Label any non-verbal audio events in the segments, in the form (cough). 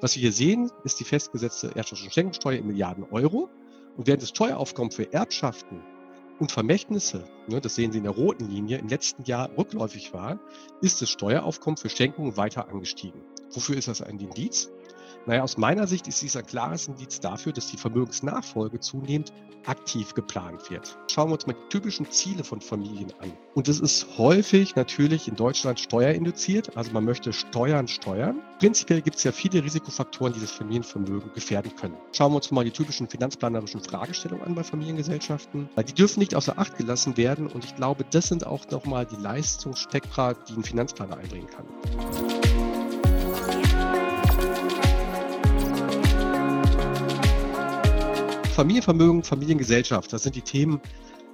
Was wir hier sehen, ist die festgesetzte Erbschafts- und Schenkungssteuer in Milliarden Euro. Und während das Steueraufkommen für Erbschaften und Vermächtnisse, ne, das sehen Sie in der roten Linie, im letzten Jahr rückläufig war, ist das Steueraufkommen für Schenkungen weiter angestiegen. Wofür ist das ein Indiz? Naja, aus meiner Sicht ist dies ein klares Indiz dafür, dass die Vermögensnachfolge zunehmend aktiv geplant wird. Schauen wir uns mal die typischen Ziele von Familien an. Und das ist häufig natürlich in Deutschland steuerinduziert, also man möchte Steuern steuern. Prinzipiell gibt es ja viele Risikofaktoren, die das Familienvermögen gefährden können. Schauen wir uns mal die typischen finanzplanerischen Fragestellungen an bei Familiengesellschaften. Die dürfen nicht außer Acht gelassen werden und ich glaube, das sind auch nochmal die Leistungsspektra, die ein Finanzplaner einbringen kann. Familienvermögen, Familiengesellschaft, das sind die Themen,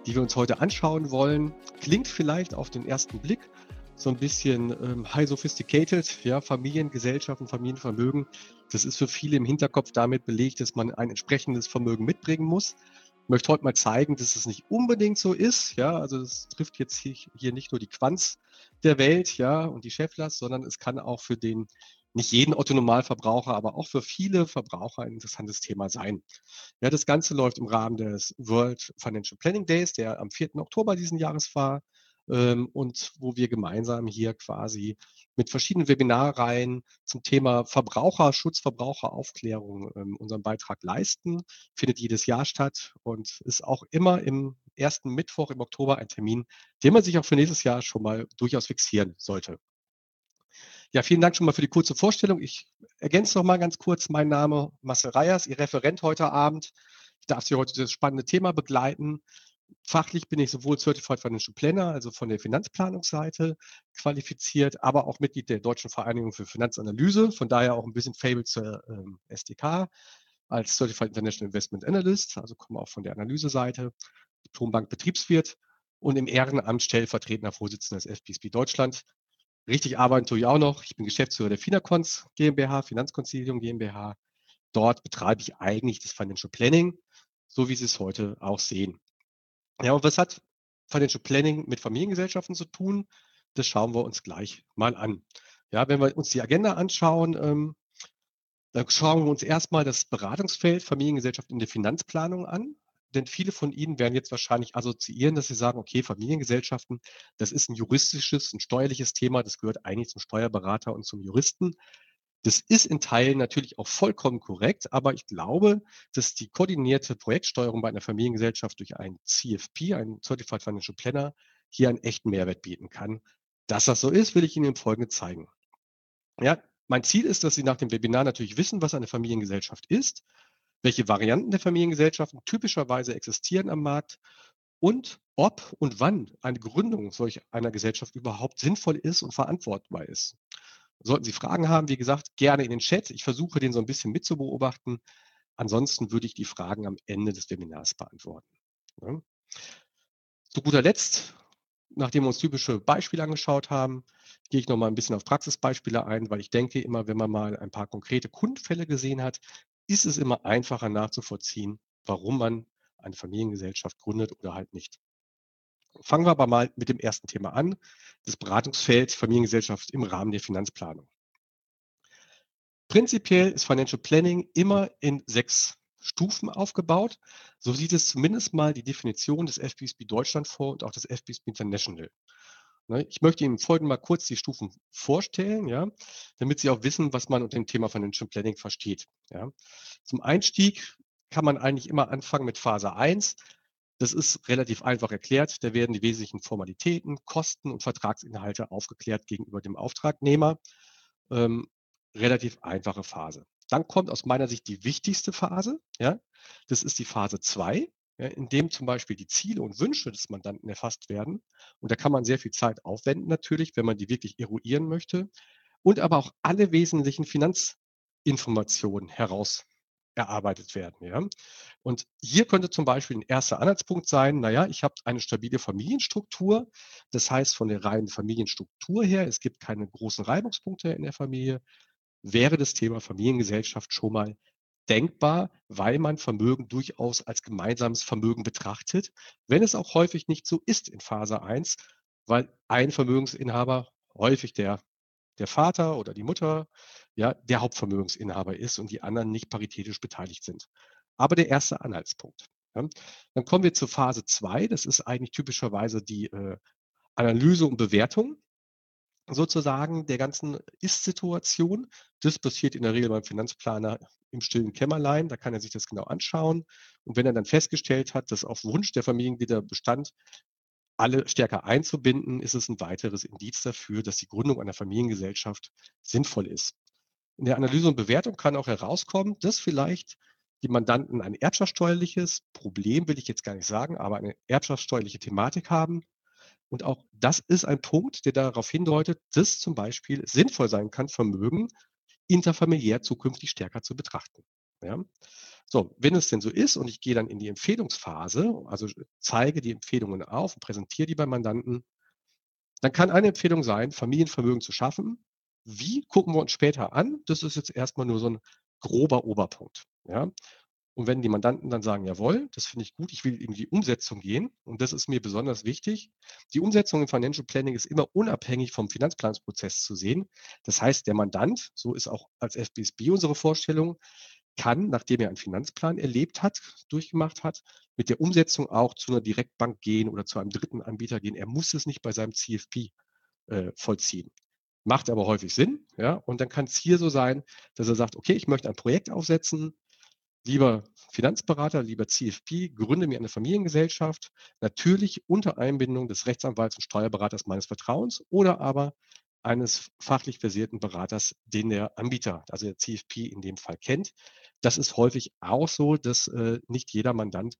die wir uns heute anschauen wollen. Klingt vielleicht auf den ersten Blick so ein bisschen ähm, high sophisticated, ja, Familiengesellschaften, Familienvermögen. Das ist für viele im Hinterkopf damit belegt, dass man ein entsprechendes Vermögen mitbringen muss. Ich möchte heute mal zeigen, dass es nicht unbedingt so ist. Ja, also es trifft jetzt hier nicht nur die Quanz der Welt, ja, und die Cheflers, sondern es kann auch für den nicht jeden Otto-Normalverbraucher, aber auch für viele Verbraucher ein interessantes Thema sein. Ja, das Ganze läuft im Rahmen des World Financial Planning Days, der am 4. Oktober diesen Jahres war ähm, und wo wir gemeinsam hier quasi mit verschiedenen Webinarreihen zum Thema Verbraucherschutz, Verbraucheraufklärung ähm, unseren Beitrag leisten. Findet jedes Jahr statt und ist auch immer im ersten Mittwoch im Oktober ein Termin, den man sich auch für nächstes Jahr schon mal durchaus fixieren sollte. Ja, vielen Dank schon mal für die kurze Vorstellung. Ich ergänze noch mal ganz kurz. Mein Name Marcel Reyers, Ihr Referent heute Abend. Ich darf Sie heute das spannende Thema begleiten. Fachlich bin ich sowohl Certified Financial Planner, also von der Finanzplanungsseite qualifiziert, aber auch Mitglied der Deutschen Vereinigung für Finanzanalyse, von daher auch ein bisschen Fable zur ähm, SDK als Certified International Investment Analyst, also komme auch von der Analyseseite, Diplombank Betriebswirt und im Ehrenamt stellvertretender Vorsitzender des FPSB Deutschland. Richtig arbeiten tue ich auch noch. Ich bin Geschäftsführer der Finacons GmbH, Finanzkonzilium GmbH. Dort betreibe ich eigentlich das Financial Planning, so wie Sie es heute auch sehen. Ja, und was hat Financial Planning mit Familiengesellschaften zu tun? Das schauen wir uns gleich mal an. Ja, wenn wir uns die Agenda anschauen, ähm, dann schauen wir uns erstmal das Beratungsfeld Familiengesellschaft in der Finanzplanung an denn viele von Ihnen werden jetzt wahrscheinlich assoziieren, dass sie sagen, okay, Familiengesellschaften, das ist ein juristisches, ein steuerliches Thema, das gehört eigentlich zum Steuerberater und zum Juristen. Das ist in Teilen natürlich auch vollkommen korrekt, aber ich glaube, dass die koordinierte Projektsteuerung bei einer Familiengesellschaft durch einen CFP, einen Certified Financial Planner, hier einen echten Mehrwert bieten kann. Dass das so ist, will ich Ihnen im Folgenden zeigen. Ja, mein Ziel ist, dass Sie nach dem Webinar natürlich wissen, was eine Familiengesellschaft ist welche Varianten der Familiengesellschaften typischerweise existieren am Markt und ob und wann eine Gründung solch einer Gesellschaft überhaupt sinnvoll ist und verantwortbar ist. Sollten Sie Fragen haben, wie gesagt, gerne in den Chat. Ich versuche, den so ein bisschen mitzubeobachten. Ansonsten würde ich die Fragen am Ende des Webinars beantworten. Ja. Zu guter Letzt, nachdem wir uns typische Beispiele angeschaut haben, gehe ich noch mal ein bisschen auf Praxisbeispiele ein, weil ich denke immer, wenn man mal ein paar konkrete Kundenfälle gesehen hat, ist es immer einfacher nachzuvollziehen, warum man eine Familiengesellschaft gründet oder halt nicht. Fangen wir aber mal mit dem ersten Thema an, das Beratungsfeld Familiengesellschaft im Rahmen der Finanzplanung. Prinzipiell ist Financial Planning immer in sechs Stufen aufgebaut. So sieht es zumindest mal die Definition des FBSB Deutschland vor und auch des FBSB International. Ne, ich möchte Ihnen folgend mal kurz die Stufen vorstellen, ja, damit Sie auch wissen, was man unter dem Thema Financial Planning versteht. Ja. Zum Einstieg kann man eigentlich immer anfangen mit Phase 1. Das ist relativ einfach erklärt. Da werden die wesentlichen Formalitäten, Kosten und Vertragsinhalte aufgeklärt gegenüber dem Auftragnehmer. Ähm, relativ einfache Phase. Dann kommt aus meiner Sicht die wichtigste Phase. Ja. Das ist die Phase 2 ja, in dem zum Beispiel die Ziele und Wünsche des Mandanten erfasst werden. Und da kann man sehr viel Zeit aufwenden natürlich, wenn man die wirklich eruieren möchte. Und aber auch alle wesentlichen Finanzinformationen heraus erarbeitet werden. Ja. Und hier könnte zum Beispiel ein erster Anhaltspunkt sein, naja, ich habe eine stabile Familienstruktur. Das heißt, von der reinen Familienstruktur her, es gibt keine großen Reibungspunkte in der Familie, wäre das Thema Familiengesellschaft schon mal denkbar, weil man Vermögen durchaus als gemeinsames Vermögen betrachtet, wenn es auch häufig nicht so ist in Phase 1, weil ein Vermögensinhaber, häufig der der Vater oder die Mutter ja, der Hauptvermögensinhaber ist und die anderen nicht paritätisch beteiligt sind. Aber der erste Anhaltspunkt. Ja. Dann kommen wir zur Phase 2. Das ist eigentlich typischerweise die äh, Analyse und Bewertung sozusagen der ganzen Ist-Situation. Das passiert in der Regel beim Finanzplaner im stillen Kämmerlein. Da kann er sich das genau anschauen. Und wenn er dann festgestellt hat, dass auf Wunsch der Familienglieder bestand, alle stärker einzubinden, ist es ein weiteres Indiz dafür, dass die Gründung einer Familiengesellschaft sinnvoll ist. In der Analyse und Bewertung kann auch herauskommen, dass vielleicht die Mandanten ein erbschaftssteuerliches Problem, will ich jetzt gar nicht sagen, aber eine erbschaftssteuerliche Thematik haben. Und auch das ist ein Punkt, der darauf hindeutet, dass zum Beispiel sinnvoll sein kann, Vermögen interfamiliär zukünftig stärker zu betrachten. Ja? So, wenn es denn so ist und ich gehe dann in die Empfehlungsphase, also zeige die Empfehlungen auf und präsentiere die beim Mandanten, dann kann eine Empfehlung sein, Familienvermögen zu schaffen. Wie gucken wir uns später an? Das ist jetzt erstmal nur so ein grober Oberpunkt. Ja? Und wenn die Mandanten dann sagen, jawohl, das finde ich gut, ich will in die Umsetzung gehen, und das ist mir besonders wichtig, die Umsetzung im Financial Planning ist immer unabhängig vom Finanzplanungsprozess zu sehen. Das heißt, der Mandant, so ist auch als FBSB unsere Vorstellung, kann, nachdem er einen Finanzplan erlebt hat, durchgemacht hat, mit der Umsetzung auch zu einer Direktbank gehen oder zu einem dritten Anbieter gehen. Er muss es nicht bei seinem CFP äh, vollziehen. Macht aber häufig Sinn, ja, und dann kann es hier so sein, dass er sagt, okay, ich möchte ein Projekt aufsetzen, Lieber Finanzberater, lieber CFP, gründe mir eine Familiengesellschaft, natürlich unter Einbindung des Rechtsanwalts und Steuerberaters meines Vertrauens oder aber eines fachlich versierten Beraters, den der Anbieter, also der CFP in dem Fall kennt. Das ist häufig auch so, dass äh, nicht jeder Mandant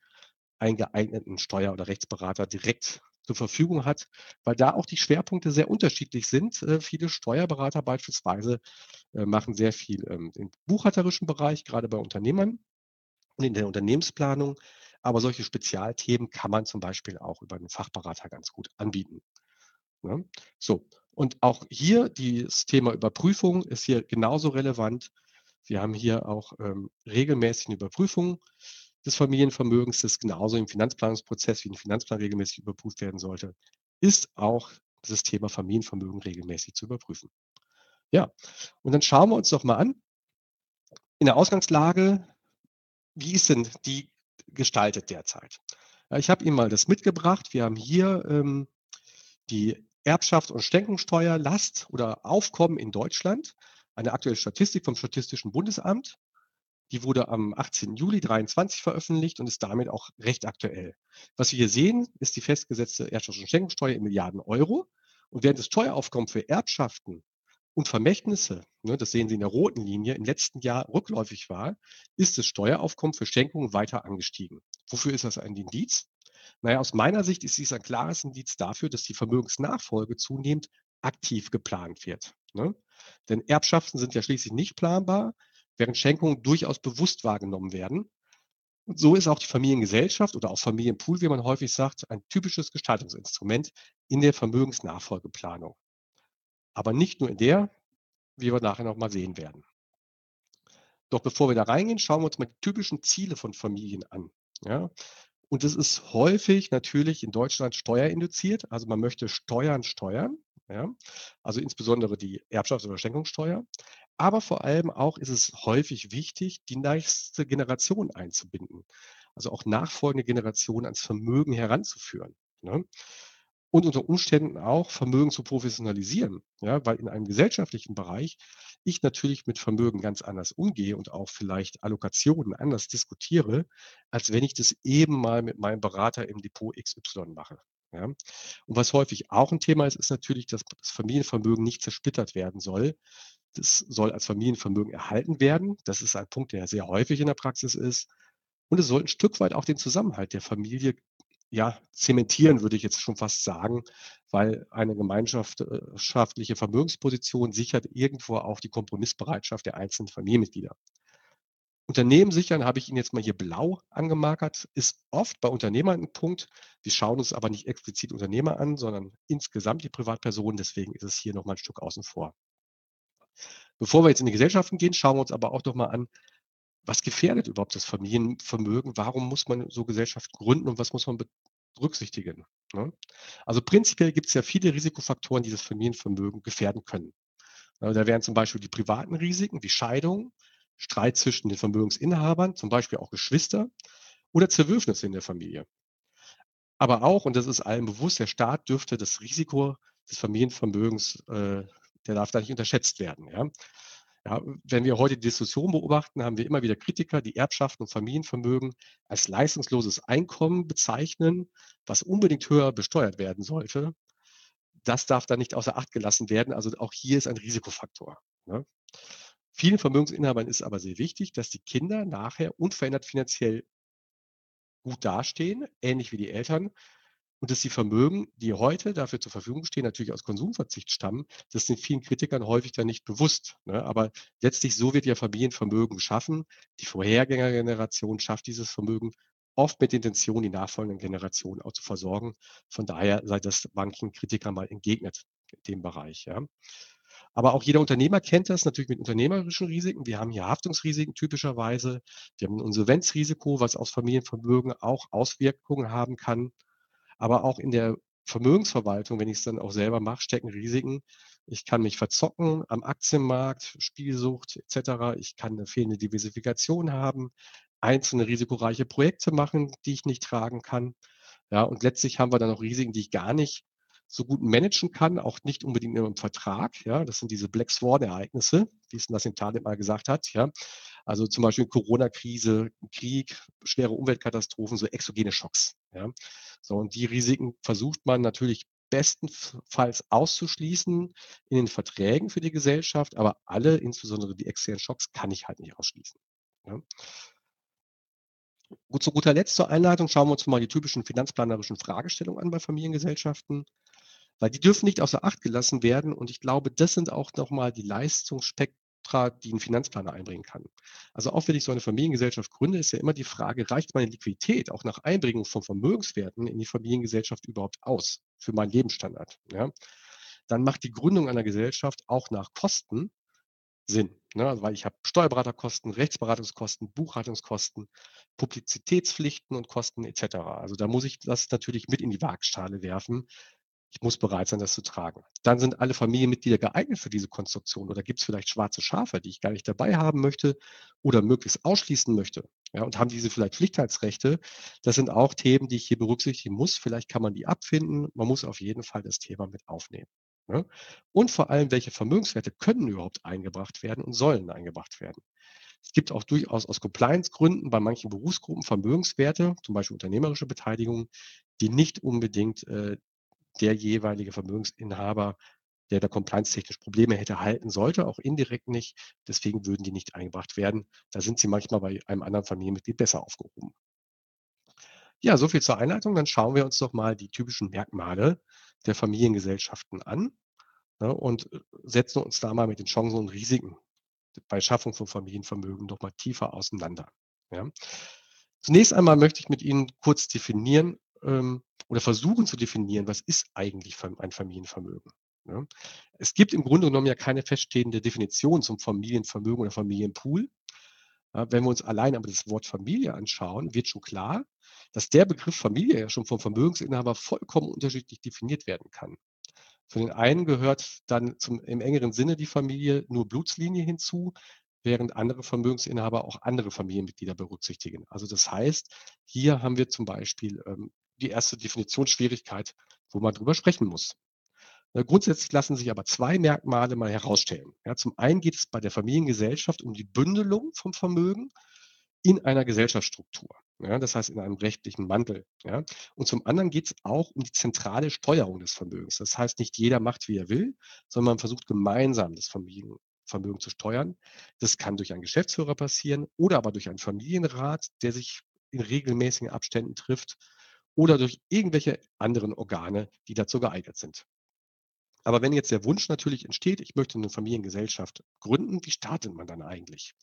einen geeigneten Steuer- oder Rechtsberater direkt zur Verfügung hat, weil da auch die Schwerpunkte sehr unterschiedlich sind. Äh, viele Steuerberater beispielsweise äh, machen sehr viel ähm, im buchhalterischen Bereich, gerade bei Unternehmern in der Unternehmensplanung. Aber solche Spezialthemen kann man zum Beispiel auch über einen Fachberater ganz gut anbieten. Ja, ne? so, und auch hier das Thema Überprüfung ist hier genauso relevant. Wir haben hier auch ähm, regelmäßig eine Überprüfung des Familienvermögens, das genauso im Finanzplanungsprozess wie ein Finanzplan regelmäßig überprüft werden sollte, ist auch das Thema Familienvermögen regelmäßig zu überprüfen. Ja, und dann schauen wir uns doch mal an. In der Ausgangslage wie ist denn die gestaltet derzeit? Ich habe Ihnen mal das mitgebracht. Wir haben hier ähm, die Erbschaft und Schenkungssteuer, Last oder Aufkommen in Deutschland. Eine aktuelle Statistik vom Statistischen Bundesamt. Die wurde am 18. Juli 2023 veröffentlicht und ist damit auch recht aktuell. Was wir hier sehen, ist die festgesetzte Erbschafts- und Schenkungssteuer in Milliarden Euro. Und während das Steueraufkommen für Erbschaften und Vermächtnisse, ne, das sehen Sie in der roten Linie, im letzten Jahr rückläufig war, ist das Steueraufkommen für Schenkungen weiter angestiegen. Wofür ist das ein Indiz? Naja, aus meiner Sicht ist dies ein klares Indiz dafür, dass die Vermögensnachfolge zunehmend aktiv geplant wird. Ne? Denn Erbschaften sind ja schließlich nicht planbar, während Schenkungen durchaus bewusst wahrgenommen werden. Und so ist auch die Familiengesellschaft oder auch Familienpool, wie man häufig sagt, ein typisches Gestaltungsinstrument in der Vermögensnachfolgeplanung. Aber nicht nur in der, wie wir nachher noch mal sehen werden. Doch bevor wir da reingehen, schauen wir uns mal die typischen Ziele von Familien an. Ja? Und das ist häufig natürlich in Deutschland steuerinduziert. Also man möchte Steuern steuern. Ja? Also insbesondere die Erbschafts- oder Schenkungssteuer. Aber vor allem auch ist es häufig wichtig, die nächste Generation einzubinden. Also auch nachfolgende Generationen ans Vermögen heranzuführen. Ne? Und unter Umständen auch Vermögen zu professionalisieren. Ja, weil in einem gesellschaftlichen Bereich ich natürlich mit Vermögen ganz anders umgehe und auch vielleicht Allokationen anders diskutiere, als wenn ich das eben mal mit meinem Berater im Depot XY mache. Ja. Und was häufig auch ein Thema ist, ist natürlich, dass das Familienvermögen nicht zersplittert werden soll. Das soll als Familienvermögen erhalten werden. Das ist ein Punkt, der sehr häufig in der Praxis ist. Und es soll ein Stück weit auch den Zusammenhalt der Familie ja, zementieren, würde ich jetzt schon fast sagen, weil eine gemeinschaftliche Vermögensposition sichert irgendwo auch die Kompromissbereitschaft der einzelnen Familienmitglieder. Unternehmen sichern, habe ich Ihnen jetzt mal hier blau angemarkert, ist oft bei Unternehmern ein Punkt. Wir schauen uns aber nicht explizit Unternehmer an, sondern insgesamt die Privatpersonen. Deswegen ist es hier nochmal ein Stück außen vor. Bevor wir jetzt in die Gesellschaften gehen, schauen wir uns aber auch noch mal an, was gefährdet überhaupt das Familienvermögen? Warum muss man so Gesellschaften gründen und was muss man berücksichtigen? Ne? Also prinzipiell gibt es ja viele Risikofaktoren, die das Familienvermögen gefährden können. Äh, da wären zum Beispiel die privaten Risiken wie Scheidung, Streit zwischen den Vermögensinhabern, zum Beispiel auch Geschwister oder Zerwürfnisse in der Familie. Aber auch, und das ist allen bewusst, der Staat dürfte das Risiko des Familienvermögens, äh, der darf da nicht unterschätzt werden. Ja? Ja, wenn wir heute die Diskussion beobachten, haben wir immer wieder Kritiker, die Erbschaften und Familienvermögen als leistungsloses Einkommen bezeichnen, was unbedingt höher besteuert werden sollte. Das darf da nicht außer Acht gelassen werden. Also auch hier ist ein Risikofaktor. Ne? Vielen Vermögensinhabern ist aber sehr wichtig, dass die Kinder nachher unverändert finanziell gut dastehen, ähnlich wie die Eltern, und dass die Vermögen, die heute dafür zur Verfügung stehen, natürlich aus Konsumverzicht stammen, das sind vielen Kritikern häufig dann nicht bewusst. Ne? Aber letztlich so wird ja Familienvermögen geschaffen. Die Vorhergängergeneration schafft dieses Vermögen oft mit Intention, die nachfolgenden Generationen auch zu versorgen. Von daher sei das manchen Kritikern mal entgegnet dem Bereich. Ja. Aber auch jeder Unternehmer kennt das natürlich mit unternehmerischen Risiken. Wir haben hier Haftungsrisiken typischerweise. Wir haben ein Insolvenzrisiko, was aus Familienvermögen auch Auswirkungen haben kann. Aber auch in der Vermögensverwaltung, wenn ich es dann auch selber mache, stecken Risiken. Ich kann mich verzocken am Aktienmarkt, Spielsucht etc. Ich kann eine fehlende Diversifikation haben, einzelne risikoreiche Projekte machen, die ich nicht tragen kann. Ja, und letztlich haben wir dann auch Risiken, die ich gar nicht so gut managen kann, auch nicht unbedingt im Vertrag. Ja, das sind diese Black Swan-Ereignisse, wie es Nassim Taleb mal gesagt hat. Ja, also zum Beispiel Corona-Krise, Krieg, schwere Umweltkatastrophen, so exogene Schocks. Ja, so und die Risiken versucht man natürlich bestenfalls auszuschließen in den Verträgen für die Gesellschaft, aber alle, insbesondere die externen Schocks, kann ich halt nicht ausschließen. Ja. Gut, zu guter Letzt zur Einleitung schauen wir uns mal die typischen finanzplanerischen Fragestellungen an bei Familiengesellschaften weil die dürfen nicht außer Acht gelassen werden. Und ich glaube, das sind auch nochmal die Leistungsspektra, die ein Finanzplaner einbringen kann. Also auch wenn ich so eine Familiengesellschaft gründe, ist ja immer die Frage, reicht meine Liquidität auch nach Einbringung von Vermögenswerten in die Familiengesellschaft überhaupt aus für meinen Lebensstandard? Ja? Dann macht die Gründung einer Gesellschaft auch nach Kosten Sinn. Ne? Also weil ich habe Steuerberaterkosten, Rechtsberatungskosten, Buchhaltungskosten, Publizitätspflichten und Kosten etc. Also da muss ich das natürlich mit in die Waagschale werfen, ich muss bereit sein, das zu tragen. Dann sind alle Familienmitglieder geeignet für diese Konstruktion oder gibt es vielleicht schwarze Schafe, die ich gar nicht dabei haben möchte oder möglichst ausschließen möchte. Ja, und haben diese vielleicht Pflichtheitsrechte? Das sind auch Themen, die ich hier berücksichtigen muss. Vielleicht kann man die abfinden. Man muss auf jeden Fall das Thema mit aufnehmen. Ne? Und vor allem, welche Vermögenswerte können überhaupt eingebracht werden und sollen eingebracht werden? Es gibt auch durchaus aus Compliance-Gründen bei manchen Berufsgruppen Vermögenswerte, zum Beispiel unternehmerische Beteiligung, die nicht unbedingt äh, der jeweilige Vermögensinhaber, der da compliance-technisch Probleme hätte, halten sollte, auch indirekt nicht. Deswegen würden die nicht eingebracht werden. Da sind sie manchmal bei einem anderen Familienmitglied besser aufgehoben. Ja, soviel zur Einleitung. Dann schauen wir uns doch mal die typischen Merkmale der Familiengesellschaften an ne, und äh, setzen uns da mal mit den Chancen und Risiken bei Schaffung von Familienvermögen noch mal tiefer auseinander. Ja. Zunächst einmal möchte ich mit Ihnen kurz definieren, ähm, oder versuchen zu definieren, was ist eigentlich ein Familienvermögen. Ja? Es gibt im Grunde genommen ja keine feststehende Definition zum Familienvermögen oder Familienpool. Ja, wenn wir uns allein aber das Wort Familie anschauen, wird schon klar, dass der Begriff Familie ja schon vom Vermögensinhaber vollkommen unterschiedlich definiert werden kann. Für den einen gehört dann zum, im engeren Sinne die Familie nur Blutslinie hinzu, während andere Vermögensinhaber auch andere Familienmitglieder berücksichtigen. Also das heißt, hier haben wir zum Beispiel ähm, die erste Definitionsschwierigkeit, wo man drüber sprechen muss. Grundsätzlich lassen sich aber zwei Merkmale mal herausstellen. Ja, zum einen geht es bei der Familiengesellschaft um die Bündelung vom Vermögen in einer Gesellschaftsstruktur. Ja, das heißt in einem rechtlichen Mantel. Ja. Und zum anderen geht es auch um die zentrale Steuerung des Vermögens. Das heißt, nicht jeder macht, wie er will, sondern man versucht gemeinsam das Vermögen, Vermögen zu steuern. Das kann durch einen Geschäftsführer passieren oder aber durch einen Familienrat, der sich in regelmäßigen Abständen trifft oder durch irgendwelche anderen Organe, die dazu geeignet sind. Aber wenn jetzt der Wunsch natürlich entsteht, ich möchte eine Familiengesellschaft gründen, wie startet man dann eigentlich?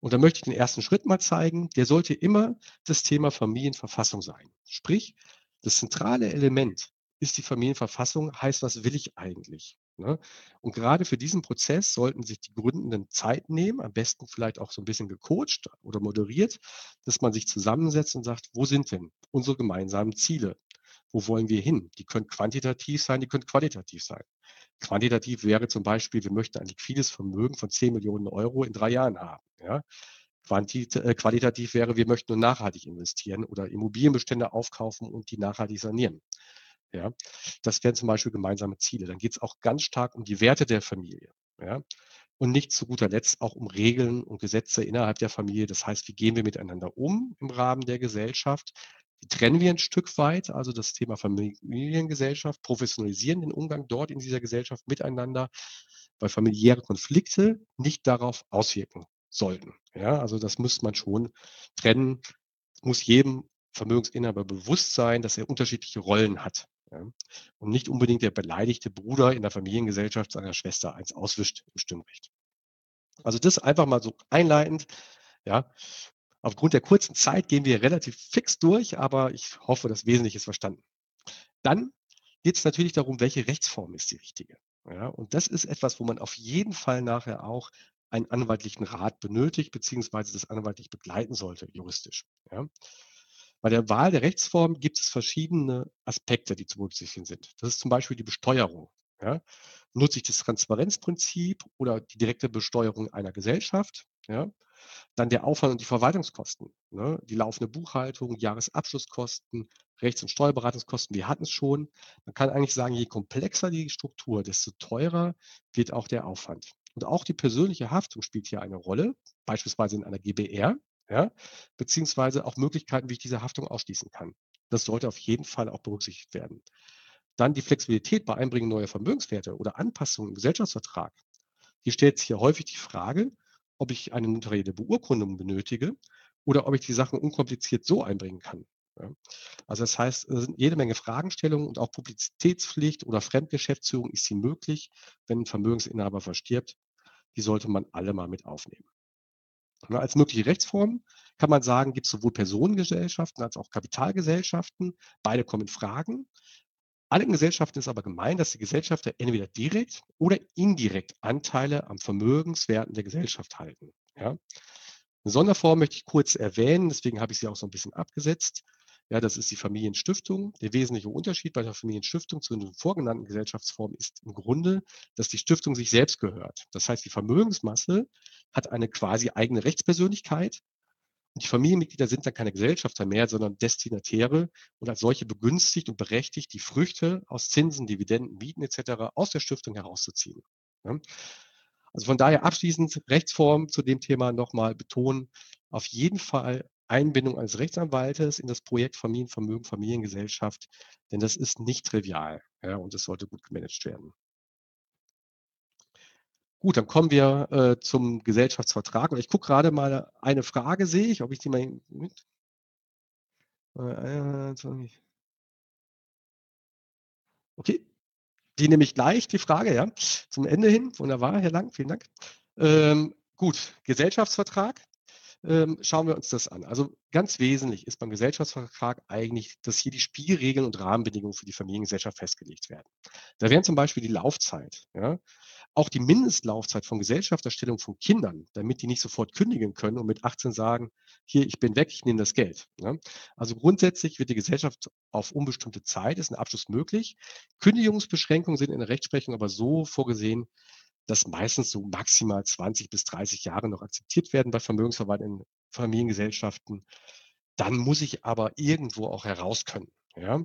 Und da möchte ich den ersten Schritt mal zeigen. Der sollte immer das Thema Familienverfassung sein. Sprich, das zentrale Element ist die Familienverfassung, heißt, was will ich eigentlich? Ne? Und gerade für diesen Prozess sollten sich die Gründenden Zeit nehmen, am besten vielleicht auch so ein bisschen gecoacht oder moderiert, dass man sich zusammensetzt und sagt, wo sind denn unsere gemeinsamen Ziele? wo wollen wir hin? Die können quantitativ sein, die können qualitativ sein. Quantitativ wäre zum Beispiel, wir möchten ein liquides Vermögen von 10 Millionen Euro in drei Jahren haben. Ja? Quantit äh, qualitativ wäre, wir möchten nur nachhaltig investieren oder Immobilienbestände aufkaufen und die nachhaltig sanieren. Ja? Das wären zum Beispiel gemeinsame Ziele. Dann geht es auch ganz stark um die Werte der Familie. Ja? Und nicht zu guter Letzt auch um Regeln und Gesetze innerhalb der Familie. Das heißt, wie gehen wir miteinander um im Rahmen der Gesellschaft? Die trennen wir ein Stück weit, also das Thema Familiengesellschaft, professionalisieren den Umgang dort in dieser Gesellschaft miteinander, weil familiäre Konflikte nicht darauf auswirken sollten. Ja, also das muss man schon trennen. Muss jedem Vermögensinhaber bewusst sein, dass er unterschiedliche Rollen hat. Ja, und nicht unbedingt der beleidigte Bruder in der Familiengesellschaft seiner Schwester eins auswischt im Stimmrecht. Also das einfach mal so einleitend. Ja, Aufgrund der kurzen Zeit gehen wir relativ fix durch, aber ich hoffe, das Wesentliche ist verstanden. Dann geht es natürlich darum, welche Rechtsform ist die richtige. Ja, und das ist etwas, wo man auf jeden Fall nachher auch einen anwaltlichen Rat benötigt, beziehungsweise das anwaltlich begleiten sollte, juristisch. Ja. Bei der Wahl der Rechtsform gibt es verschiedene Aspekte, die zu berücksichtigen sind. Das ist zum Beispiel die Besteuerung. Ja. Nutze ich das Transparenzprinzip oder die direkte Besteuerung einer Gesellschaft? Ja. Dann der Aufwand und die Verwaltungskosten, ne? die laufende Buchhaltung, Jahresabschlusskosten, Rechts- und Steuerberatungskosten, wir hatten es schon. Man kann eigentlich sagen, je komplexer die Struktur, desto teurer wird auch der Aufwand. Und auch die persönliche Haftung spielt hier eine Rolle, beispielsweise in einer GBR, ja, beziehungsweise auch Möglichkeiten, wie ich diese Haftung ausschließen kann. Das sollte auf jeden Fall auch berücksichtigt werden. Dann die Flexibilität bei Einbringen neuer Vermögenswerte oder Anpassungen im Gesellschaftsvertrag. Hier stellt sich hier häufig die Frage, ob ich eine notarielle Beurkundung benötige oder ob ich die Sachen unkompliziert so einbringen kann. Ja. Also das heißt, es sind jede Menge Fragestellungen und auch Publizitätspflicht oder Fremdgeschäftsführung ist sie möglich, wenn ein Vermögensinhaber verstirbt. Die sollte man alle mal mit aufnehmen. Na, als mögliche Rechtsform kann man sagen, gibt es sowohl Personengesellschaften als auch Kapitalgesellschaften. Beide kommen in Fragen. Allen Gesellschaften ist aber gemein, dass die Gesellschafter entweder direkt oder indirekt Anteile am Vermögenswerten der Gesellschaft halten. Ja. Eine Sonderform möchte ich kurz erwähnen, deswegen habe ich sie auch so ein bisschen abgesetzt. Ja, das ist die Familienstiftung. Der wesentliche Unterschied bei der Familienstiftung zu den vorgenannten Gesellschaftsformen ist im Grunde, dass die Stiftung sich selbst gehört. Das heißt, die Vermögensmasse hat eine quasi eigene Rechtspersönlichkeit und die Familienmitglieder sind dann keine Gesellschafter mehr, sondern Destinatäre und als solche begünstigt und berechtigt, die Früchte aus Zinsen, Dividenden, Mieten etc. aus der Stiftung herauszuziehen. Also von daher abschließend Rechtsform zu dem Thema nochmal betonen, auf jeden Fall Einbindung eines Rechtsanwaltes in das Projekt Familienvermögen, Familiengesellschaft, denn das ist nicht trivial ja, und es sollte gut gemanagt werden. Gut, dann kommen wir äh, zum Gesellschaftsvertrag. Und ich gucke gerade mal, eine Frage sehe ich, ob ich die mal mit. Okay, die nehme ich gleich, die Frage, ja, zum Ende hin. Wunderbar, Herr Lang, vielen Dank. Ähm, gut, Gesellschaftsvertrag. Ähm, schauen wir uns das an. Also ganz wesentlich ist beim Gesellschaftsvertrag eigentlich, dass hier die Spielregeln und Rahmenbedingungen für die Familiengesellschaft festgelegt werden. Da wären zum Beispiel die Laufzeit. Ja? auch die Mindestlaufzeit von Gesellschafterstellung von Kindern, damit die nicht sofort kündigen können und mit 18 sagen, hier, ich bin weg, ich nehme das Geld. Ne? Also grundsätzlich wird die Gesellschaft auf unbestimmte Zeit, ist ein Abschluss möglich. Kündigungsbeschränkungen sind in der Rechtsprechung aber so vorgesehen, dass meistens so maximal 20 bis 30 Jahre noch akzeptiert werden bei Vermögensverwaltungen in Familiengesellschaften. Dann muss ich aber irgendwo auch heraus können. Ja?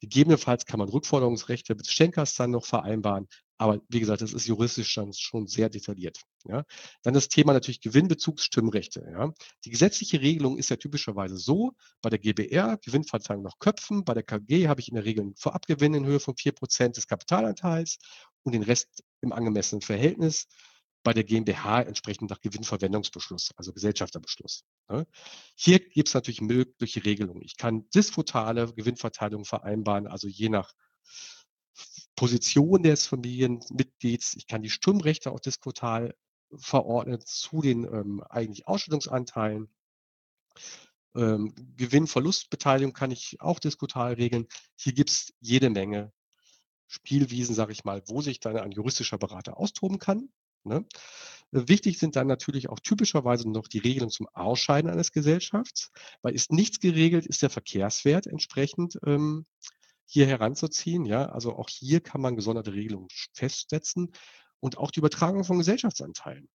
Gegebenenfalls kann man Rückforderungsrechte des Schenkers dann noch vereinbaren. Aber wie gesagt, das ist juristisch dann schon sehr detailliert. Ja. Dann das Thema natürlich Gewinnbezugsstimmrechte. Ja. Die gesetzliche Regelung ist ja typischerweise so, bei der GBR Gewinnverteilung nach Köpfen, bei der KG habe ich in der Regel einen Vorabgewinn in Höhe von 4% des Kapitalanteils und den Rest im angemessenen Verhältnis bei der GmbH entsprechend nach Gewinnverwendungsbeschluss, also Gesellschafterbeschluss. Ne? Hier gibt es natürlich mögliche Regelungen. Ich kann disputale Gewinnverteilung vereinbaren, also je nach Position des Familienmitglieds. Ich kann die Stimmrechte auch diskutal verordnen zu den ähm, eigentlich Ausschüttungsanteilen. Ähm, Gewinn-Verlustbeteiligung kann ich auch diskutal regeln. Hier gibt es jede Menge Spielwiesen, sage ich mal, wo sich dann ein juristischer Berater austoben kann. Ne? Wichtig sind dann natürlich auch typischerweise noch die Regelungen zum Ausscheiden eines Gesellschafts, weil ist nichts geregelt, ist der Verkehrswert entsprechend ähm, hier heranzuziehen. Ja, also auch hier kann man gesonderte Regelungen festsetzen und auch die Übertragung von Gesellschaftsanteilen.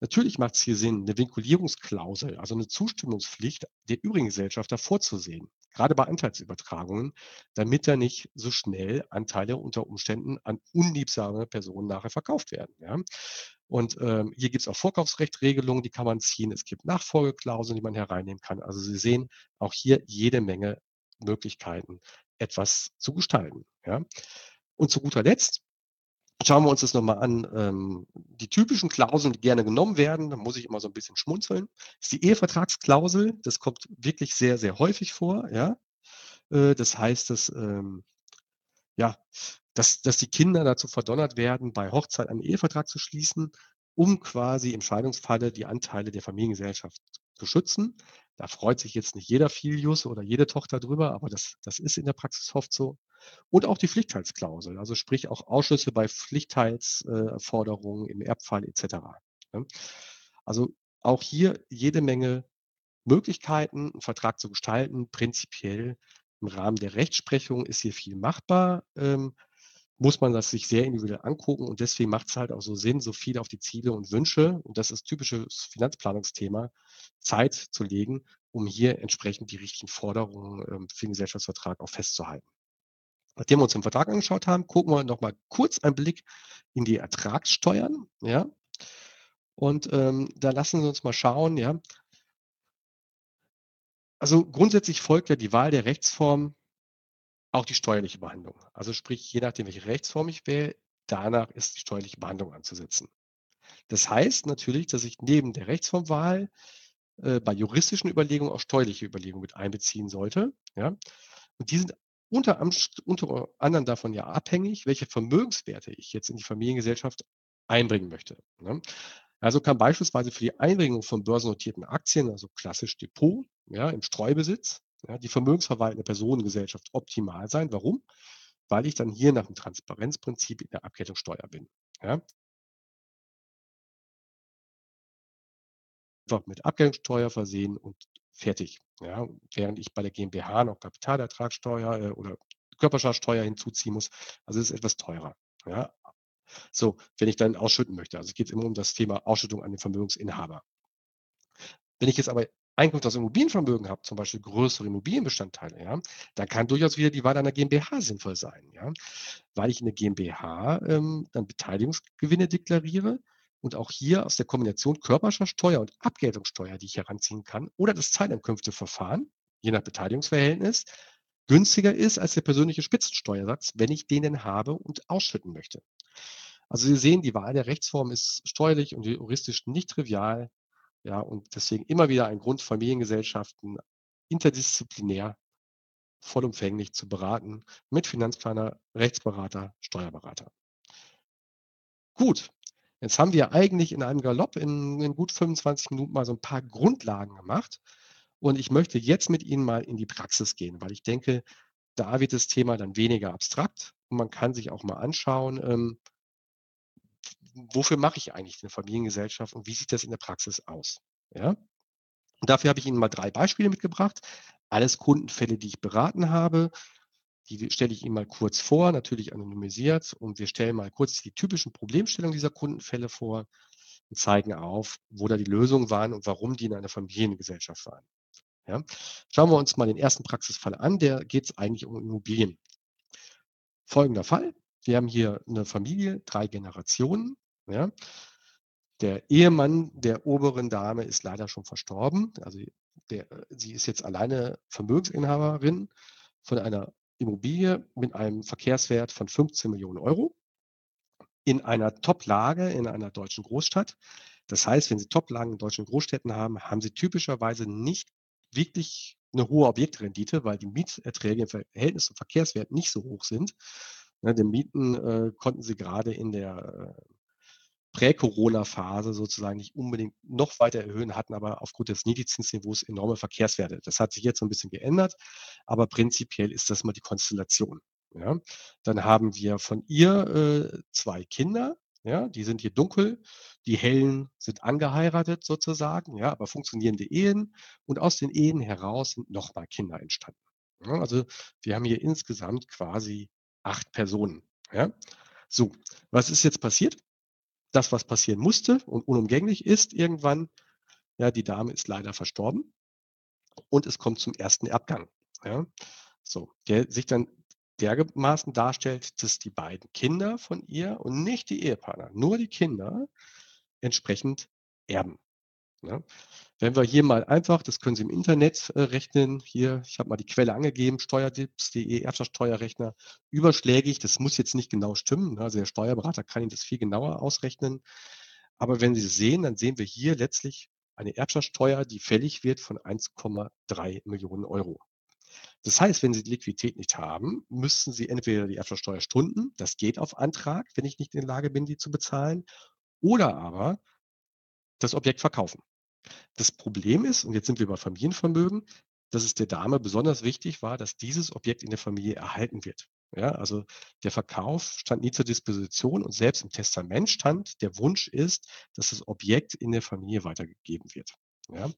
Natürlich macht es hier Sinn, eine Vinkulierungsklausel, also eine Zustimmungspflicht der übrigen Gesellschafter vorzusehen, gerade bei Anteilsübertragungen, damit da nicht so schnell Anteile unter Umständen an unliebsame Personen nachher verkauft werden. Ja. Und ähm, hier gibt es auch Vorkaufsrechtregelungen, die kann man ziehen. Es gibt Nachfolgeklauseln, die man hereinnehmen kann. Also Sie sehen auch hier jede Menge Möglichkeiten, etwas zu gestalten. Ja. Und zu guter Letzt schauen wir uns das nochmal an. Ähm, die typischen Klauseln, die gerne genommen werden, da muss ich immer so ein bisschen schmunzeln, ist die Ehevertragsklausel. Das kommt wirklich sehr, sehr häufig vor. Ja? Äh, das heißt, dass, ähm, ja, dass, dass die Kinder dazu verdonnert werden, bei Hochzeit einen Ehevertrag zu schließen, um quasi im Scheidungsfalle die Anteile der Familiengesellschaft zu schützen. Da freut sich jetzt nicht jeder Filius oder jede Tochter drüber, aber das, das ist in der Praxis oft so. Und auch die Pflichtteilsklausel, also sprich auch Ausschüsse bei Pflichtteilsforderungen im Erbfall etc. Ne? Also auch hier jede Menge Möglichkeiten, einen Vertrag zu gestalten. Prinzipiell im Rahmen der Rechtsprechung ist hier viel machbar. Ähm, muss man das sich sehr individuell angucken und deswegen macht es halt auch so Sinn, so viel auf die Ziele und Wünsche, und das ist typisches Finanzplanungsthema, Zeit zu legen, um hier entsprechend die richtigen Forderungen ähm, für den Gesellschaftsvertrag auch festzuhalten. Nachdem wir uns den Vertrag angeschaut haben, gucken wir noch mal kurz einen Blick in die Ertragssteuern, ja. Und ähm, da lassen Sie uns mal schauen, ja. Also grundsätzlich folgt ja die Wahl der Rechtsform auch die steuerliche Behandlung. Also sprich, je nachdem, welche Rechtsform ich wähle, danach ist die steuerliche Behandlung anzusetzen. Das heißt natürlich, dass ich neben der Rechtsformwahl äh, bei juristischen Überlegungen auch steuerliche Überlegungen mit einbeziehen sollte. Ja? Und die sind unter, unter anderem davon ja abhängig, welche Vermögenswerte ich jetzt in die Familiengesellschaft einbringen möchte. Ne? Also kann beispielsweise für die Einbringung von börsennotierten Aktien, also klassisch Depot, ja, im Streubesitz, ja, die vermögensverwaltende Personengesellschaft optimal sein. Warum? Weil ich dann hier nach dem Transparenzprinzip in der Abgeltungssteuer bin. Ja. Einfach mit Abgeltungssteuer versehen und fertig. Ja, während ich bei der GmbH noch Kapitalertragssteuer äh, oder Körperschaftsteuer hinzuziehen muss. Also es ist etwas teurer. Ja. So, wenn ich dann ausschütten möchte. Also es geht immer um das Thema Ausschüttung an den Vermögensinhaber. Wenn ich jetzt aber Einkünfte aus Immobilienvermögen habe, zum Beispiel größere Immobilienbestandteile, ja, dann kann durchaus wieder die Wahl einer GmbH sinnvoll sein, ja, weil ich in der GmbH ähm, dann Beteiligungsgewinne deklariere und auch hier aus der Kombination Körperschaftsteuer und Abgeltungssteuer, die ich heranziehen kann, oder das Zeitankunfteverfahren, je nach Beteiligungsverhältnis, günstiger ist als der persönliche Spitzensteuersatz, wenn ich den denn habe und ausschütten möchte. Also Sie sehen, die Wahl der Rechtsform ist steuerlich und juristisch nicht trivial. Ja, und deswegen immer wieder ein Grund, Familiengesellschaften interdisziplinär vollumfänglich zu beraten mit Finanzplaner, Rechtsberater, Steuerberater. Gut, Jetzt haben wir eigentlich in einem Galopp in, in gut 25 Minuten mal so ein paar Grundlagen gemacht. Und ich möchte jetzt mit Ihnen mal in die Praxis gehen, weil ich denke, da wird das Thema dann weniger abstrakt und man kann sich auch mal anschauen, ähm, wofür mache ich eigentlich eine Familiengesellschaft und wie sieht das in der Praxis aus? Ja? Und dafür habe ich Ihnen mal drei Beispiele mitgebracht. Alles Kundenfälle, die ich beraten habe. Die stelle ich Ihnen mal kurz vor, natürlich anonymisiert. Und wir stellen mal kurz die typischen Problemstellungen dieser Kundenfälle vor und zeigen auf, wo da die Lösungen waren und warum die in einer Familiengesellschaft waren. Ja. Schauen wir uns mal den ersten Praxisfall an. Der geht es eigentlich um Immobilien. Folgender Fall. Wir haben hier eine Familie, drei Generationen. Ja. Der Ehemann der oberen Dame ist leider schon verstorben. Also der, sie ist jetzt alleine Vermögensinhaberin von einer Immobilie mit einem Verkehrswert von 15 Millionen Euro in einer Top-Lage in einer deutschen Großstadt. Das heißt, wenn Sie Top-Lagen in deutschen Großstädten haben, haben Sie typischerweise nicht wirklich eine hohe Objektrendite, weil die Mieterträge im Verhältnis zum Verkehrswert nicht so hoch sind. Ne, den Mieten äh, konnten Sie gerade in der äh, Prä-Corona-Phase sozusagen nicht unbedingt noch weiter erhöhen, hatten aber aufgrund des Niedrigzinsniveaus enorme Verkehrswerte. Das hat sich jetzt so ein bisschen geändert, aber prinzipiell ist das mal die Konstellation. Ja. Dann haben wir von ihr äh, zwei Kinder, ja, die sind hier dunkel, die hellen sind angeheiratet sozusagen, ja, aber funktionierende Ehen und aus den Ehen heraus sind nochmal Kinder entstanden. Ja, also wir haben hier insgesamt quasi 8 Personen, ja? So, was ist jetzt passiert? Das, was passieren musste und unumgänglich ist irgendwann, ja, die Dame ist leider verstorben und es kommt zum ersten Erbgang, ja? So, der sich dann dermaßen darstellt, dass die beiden Kinder von ihr und nicht die Ehepartner, nur die Kinder entsprechend erben, ne? Wenn wir hier mal einfach das können Sie im Internet, äh, rechnen, hier, ich habe mal die Quelle angegeben, steuerdips.de, Erbschaftssteuerrechner, überschlägig, das muss jetzt nicht genau stimmen, ne? Also, der Steuerberater kann Ihnen das viel genauer ausrechnen. Aber wenn Sie sehen, dann sehen wir hier letztlich eine Erbschaftssteuer, die fällig wird von 1,3 Millionen Euro. Das heißt, wenn Sie die Liquidität nicht haben, müssten Sie entweder die Erbschaftssteuer stunden, das geht auf Antrag, wenn ich nicht in der Lage bin, die zu bezahlen, oder aber das Objekt verkaufen. Das Problem ist, und jetzt sind wir bei Familienvermögen, dass es der Dame besonders wichtig war, dass dieses Objekt in der Familie erhalten wird. Ja, also der Verkauf stand nie zur Disposition und selbst im Testament stand, der Wunsch ist, dass das Objekt in der Familie weitergegeben wird. Ja.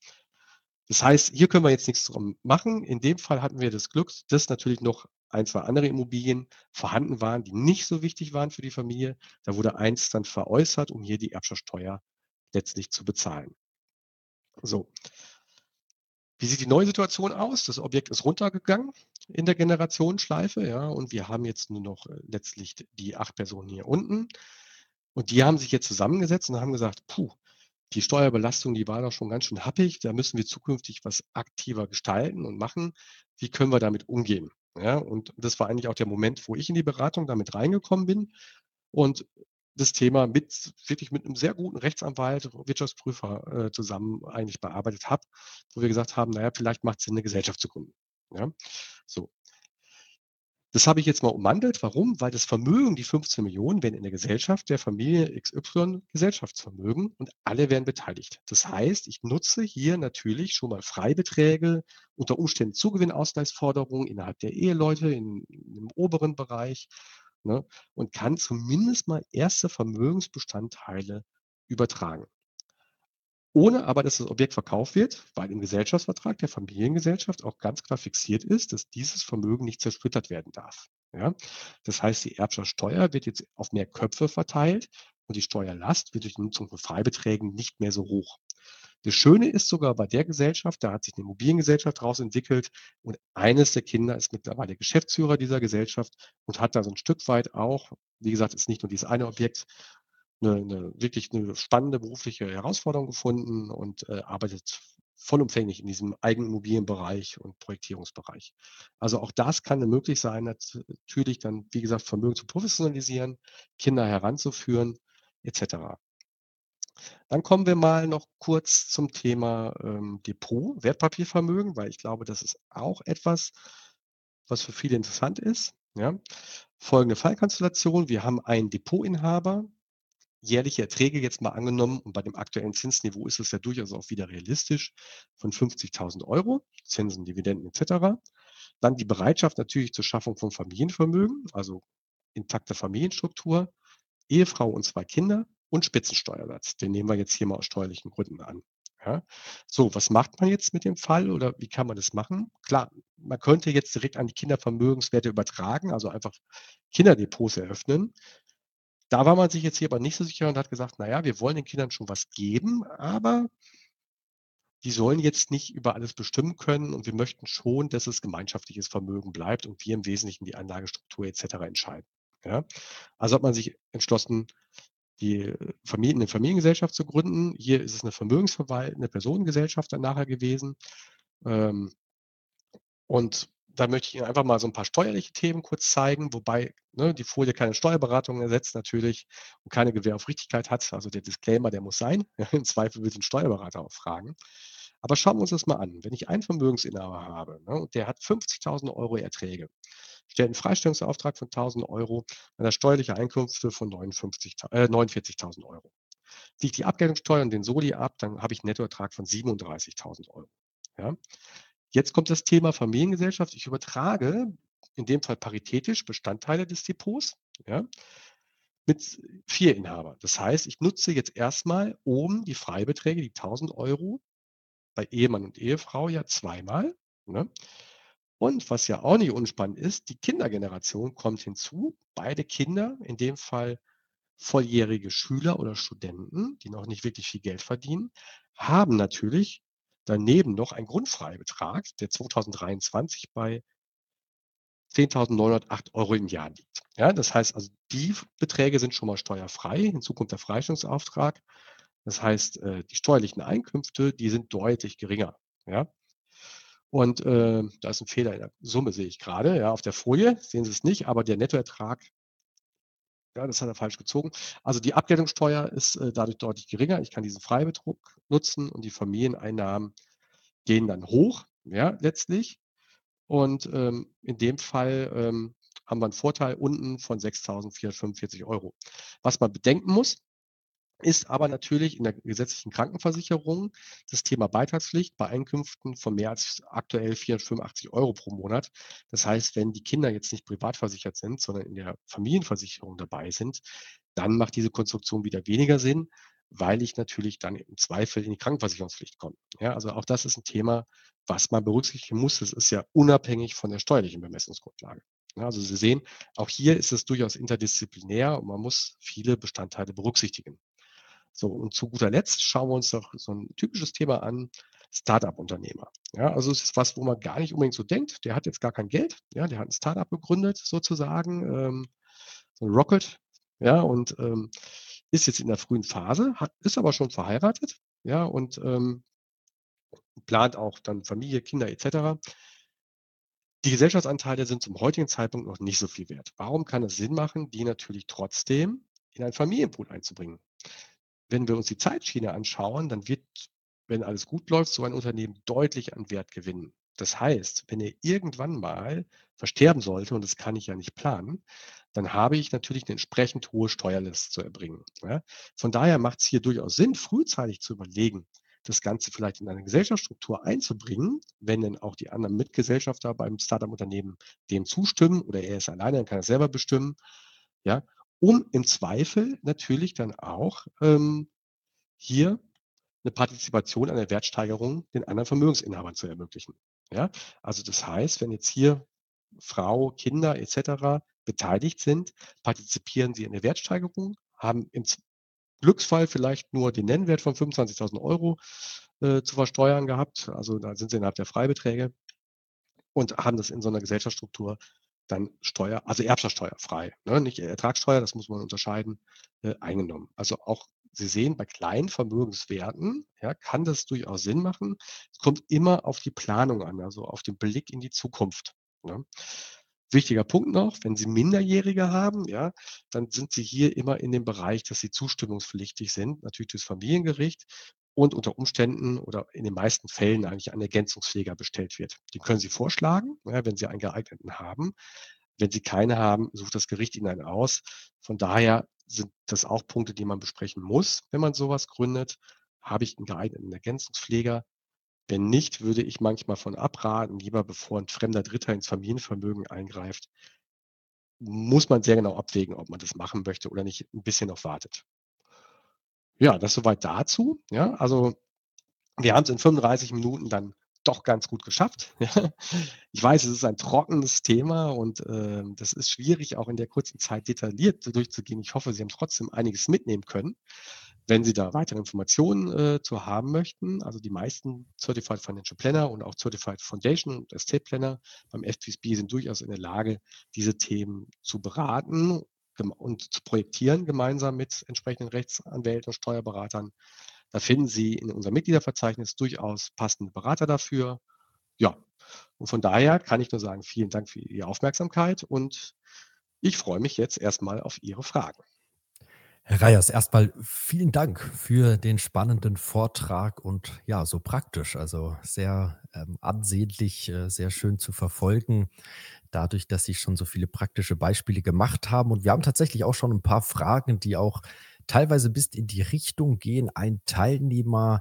Das heißt, hier können wir jetzt nichts drum machen. In dem Fall hatten wir das Glück, dass natürlich noch ein, 2 andere Immobilien vorhanden waren, die nicht so wichtig waren für die Familie. Da wurde eins dann veräußert, um hier die Erbschaftssteuer letztlich zu bezahlen. So. Wie sieht die neue Situation aus? Das Objekt ist runtergegangen in der Generationsschleife, ja, und wir haben jetzt nur noch äh, letztlich die 8 Personen hier unten. Und die haben sich jetzt zusammengesetzt und haben gesagt: „Puh, die Steuerbelastung, die war doch schon ganz schön happig. Da müssen wir zukünftig was aktiver gestalten und machen. Wie können wir damit umgehen?“ Ja, und das war eigentlich auch der Moment, wo ich in die Beratung damit reingekommen bin und das Thema mit wirklich mit einem sehr guten Rechtsanwalt, Wirtschaftsprüfer, äh, zusammen eigentlich bearbeitet habe, wo wir gesagt haben: „Na ja, vielleicht macht's Sinn, 'ne Gesellschaft zu gründen.“ Ja, so. Das habe ich jetzt mal ummantelt. Warum? Weil das Vermögen, die 15 Millionen, werden in der Gesellschaft der Familie XY Gesellschaftsvermögen und alle werden beteiligt. Das heißt, ich nutze hier natürlich schon mal Freibeträge, unter Umständen Zugewinnausgleichsforderungen innerhalb der Eheleute in im oberen Bereich, ne, und kann zumindest mal erste Vermögensbestandteile übertragen. Ohne aber, dass das Objekt verkauft wird, weil im Gesellschaftsvertrag der Familiengesellschaft auch ganz klar fixiert ist, dass dieses Vermögen nicht zersplittert werden darf. Ja? Das heißt, die Erbschaftssteuer wird jetzt auf mehr Köpfe verteilt und die Steuerlast wird durch die Nutzung von Freibeträgen nicht mehr so hoch. Das Schöne ist sogar bei der Gesellschaft, da hat sich eine Immobiliengesellschaft daraus entwickelt und eines der Kinder ist mittlerweile Geschäftsführer dieser Gesellschaft und hat da so ein Stück weit auch, wie gesagt, ist nicht nur dieses eine Objekt, eine, eine wirklich eine spannende berufliche Herausforderung gefunden und äh, arbeitet vollumfänglich in diesem Eigenimmobilienbereich und Projektierungsbereich. Also auch das kann möglich sein, natürlich dann, wie gesagt, Vermögen zu professionalisieren, Kinder heranzuführen, etc. Dann kommen wir mal noch kurz zum Thema ähm, Depot, Wertpapiervermögen, weil ich glaube, das ist auch etwas, was für viele interessant ist. Ja. Folgende Fallkonstellation. Wir haben einen Depotinhaber, jährliche Erträge jetzt mal angenommen und bei dem aktuellen Zinsniveau ist es ja durchaus auch wieder realistisch von 50.000 Euro, Zinsen, Dividenden etc. Dann die Bereitschaft natürlich zur Schaffung von Familienvermögen, also intakte Familienstruktur, Ehefrau und zwei Kinder und Spitzensteuersatz. Den nehmen wir jetzt hier mal aus steuerlichen Gründen an. Ja. So, was macht man jetzt mit dem Fall oder wie kann man das machen? Klar, man könnte jetzt direkt an die Kindervermögenswerte übertragen, also einfach Kinderdepots eröffnen. Da war man sich jetzt hier aber nicht so sicher und hat gesagt, naja, wir wollen den Kindern schon was geben, aber die sollen jetzt nicht über alles bestimmen können und wir möchten schon, dass es gemeinschaftliches Vermögen bleibt und wir im Wesentlichen die Anlagestruktur etc. entscheiden. Ja. Also hat man sich entschlossen, die Familien, eine Familiengesellschaft zu gründen. Hier ist es eine vermögensverwaltende Personengesellschaft dann nachher gewesen. Ähm, und da möchte ich Ihnen einfach mal so ein paar steuerliche Themen kurz zeigen, wobei ne, die Folie keine Steuerberatung ersetzt natürlich und keine Gewähr auf Richtigkeit hat. Also der Disclaimer, der muss sein. (laughs) Im Zweifel will den Steuerberater auch fragen. Aber schauen wir uns das mal an. Wenn ich einen Vermögensinhaber habe ne, und der hat 50.000 Euro Erträge, stellt einen Freistellungsauftrag von 1.000 Euro, dann hat steuerliche Einkünfte von 59, äh, 49.000 Euro. Ziehe ich die Abgeltungssteuer und den Soli ab, dann habe ich einen Nettoertrag von 37.000 Euro. Ja. Jetzt kommt das Thema Familiengesellschaft. Ich übertrage in dem Fall paritätisch Bestandteile des Depots ja, mit vier Inhaber. Das heißt, ich nutze jetzt erstmal oben die Freibeträge, die 1000 Euro, bei Ehemann und Ehefrau ja zweimal. Ne? Und was ja auch nicht unspannend ist, die Kindergeneration kommt hinzu. Beide Kinder, in dem Fall volljährige Schüler oder Studenten, die noch nicht wirklich viel Geld verdienen, haben natürlich daneben noch einen Grundfreibetrag, der 2023 bei 10.908 Euro im Jahr liegt. Ja, das heißt also, die Beträge sind schon mal steuerfrei. Hinzu kommt der Freistellungsauftrag. Das heißt, äh, die steuerlichen Einkünfte, die sind deutlich geringer. Ja. Und äh, da ist ein Fehler in der Summe, sehe ich gerade. Ja, auf der Folie sehen Sie es nicht, aber der Nettoertrag, ja, das hat er falsch gezogen. Also die Abgeltungssteuer ist äh, dadurch deutlich geringer. Ich kann diesen Freibetrug nutzen und die Familieneinnahmen gehen dann hoch, ja, letztlich. Und ähm, in dem Fall ähm, haben wir einen Vorteil unten von 6.445 Euro. Was man bedenken muss, ist aber natürlich in der gesetzlichen Krankenversicherung das Thema Beitragspflicht bei Einkünften von mehr als aktuell 485 Euro pro Monat. Das heißt, wenn die Kinder jetzt nicht privat versichert sind, sondern in der Familienversicherung dabei sind, dann macht diese Konstruktion wieder weniger Sinn, weil ich natürlich dann im Zweifel in die Krankenversicherungspflicht komme. Ja, also auch das ist ein Thema, was man berücksichtigen muss. Das ist ja unabhängig von der steuerlichen Bemessungsgrundlage. Also Sie sehen, auch hier ist es durchaus interdisziplinär und man muss viele Bestandteile berücksichtigen. So, und zu guter Letzt schauen wir uns noch so ein typisches Thema an, Startup-Unternehmer. Ja, also es ist was, wo man gar nicht unbedingt so denkt. Der hat jetzt gar kein Geld. Ja, der hat ein Startup gegründet sozusagen, ähm, so ein Rocket. Ja, und ähm, ist jetzt in der frühen Phase, hat, ist aber schon verheiratet. Ja, und ähm, plant auch dann Familie, Kinder etc. Die Gesellschaftsanteile sind zum heutigen Zeitpunkt noch nicht so viel wert. Warum kann es Sinn machen, die natürlich trotzdem in ein Familienpool einzubringen? Wenn wir uns die Zeitschiene anschauen, dann wird, wenn alles gut läuft, so ein Unternehmen deutlich an Wert gewinnen. Das heißt, wenn er irgendwann mal versterben sollte, und das kann ich ja nicht planen, dann habe ich natürlich eine entsprechend hohe Steuerlast zu erbringen. Ja? Von daher macht es hier durchaus Sinn, frühzeitig zu überlegen, das Ganze vielleicht in eine Gesellschaftsstruktur einzubringen, wenn denn auch die anderen Mitgesellschafter beim Startup-Unternehmen dem zustimmen oder er ist alleine, dann kann er selber bestimmen. Ja, um im Zweifel natürlich dann auch ähm, hier eine Partizipation an der Wertsteigerung den anderen Vermögensinhabern zu ermöglichen. Ja, also das heißt, wenn jetzt hier Frau, Kinder etc. beteiligt sind, partizipieren sie in der Wertsteigerung, haben im Glücksfall vielleicht nur den Nennwert von 25.000 Euro äh, zu versteuern gehabt. Also da sind sie innerhalb der Freibeträge und haben das in so einer Gesellschaftsstruktur dann Steuer, also Erbschaftssteuerfrei, ne? nicht Ertragssteuer, das muss man unterscheiden, äh, eingenommen. Also auch Sie sehen, bei kleinen Vermögenswerten ja, kann das durchaus Sinn machen. Es kommt immer auf die Planung an, also auf den Blick in die Zukunft. Ne? Wichtiger Punkt noch, wenn Sie Minderjährige haben, ja, dann sind Sie hier immer in dem Bereich, dass Sie zustimmungspflichtig sind, natürlich durchs Familiengericht und unter Umständen oder in den meisten Fällen eigentlich ein Ergänzungspfleger bestellt wird. Den können Sie vorschlagen, ja, wenn Sie einen geeigneten haben. Wenn Sie keine haben, sucht das Gericht Ihnen einen aus. Von daher sind das auch Punkte, die man besprechen muss, wenn man sowas gründet. Habe ich einen geeigneten Ergänzungspfleger? Wenn nicht, würde ich manchmal von abraten, lieber bevor ein fremder Dritter ins Familienvermögen eingreift, muss man sehr genau abwägen, ob man das machen möchte oder nicht ein bisschen noch wartet. Ja, das soweit dazu. Ja, also wir haben es in 35 Minuten dann doch ganz gut geschafft. (laughs) Ich weiß, es ist ein trockenes Thema und äh, das ist schwierig, auch in der kurzen Zeit detailliert durchzugehen. Ich hoffe, Sie haben trotzdem einiges mitnehmen können. Wenn Sie da weitere Informationen äh, zu haben möchten, also die meisten Certified Financial Planner und auch Certified Foundation und Estate Planner beim FPSB sind durchaus in der Lage, diese Themen zu beraten und zu projektieren, gemeinsam mit entsprechenden Rechtsanwälten und Steuerberatern. Da finden Sie in unserem Mitgliederverzeichnis durchaus passende Berater dafür. Ja, und von daher kann ich nur sagen, vielen Dank für Ihre Aufmerksamkeit und ich freue mich jetzt erstmal auf Ihre Fragen. Herr Reyers, erstmal vielen Dank für den spannenden Vortrag und ja, so praktisch, also sehr ähm, ansehnlich, äh, sehr schön zu verfolgen, dadurch, dass Sie schon so viele praktische Beispiele gemacht haben. Und wir haben tatsächlich auch schon ein paar Fragen, die auch teilweise bis in die Richtung gehen. Ein Teilnehmer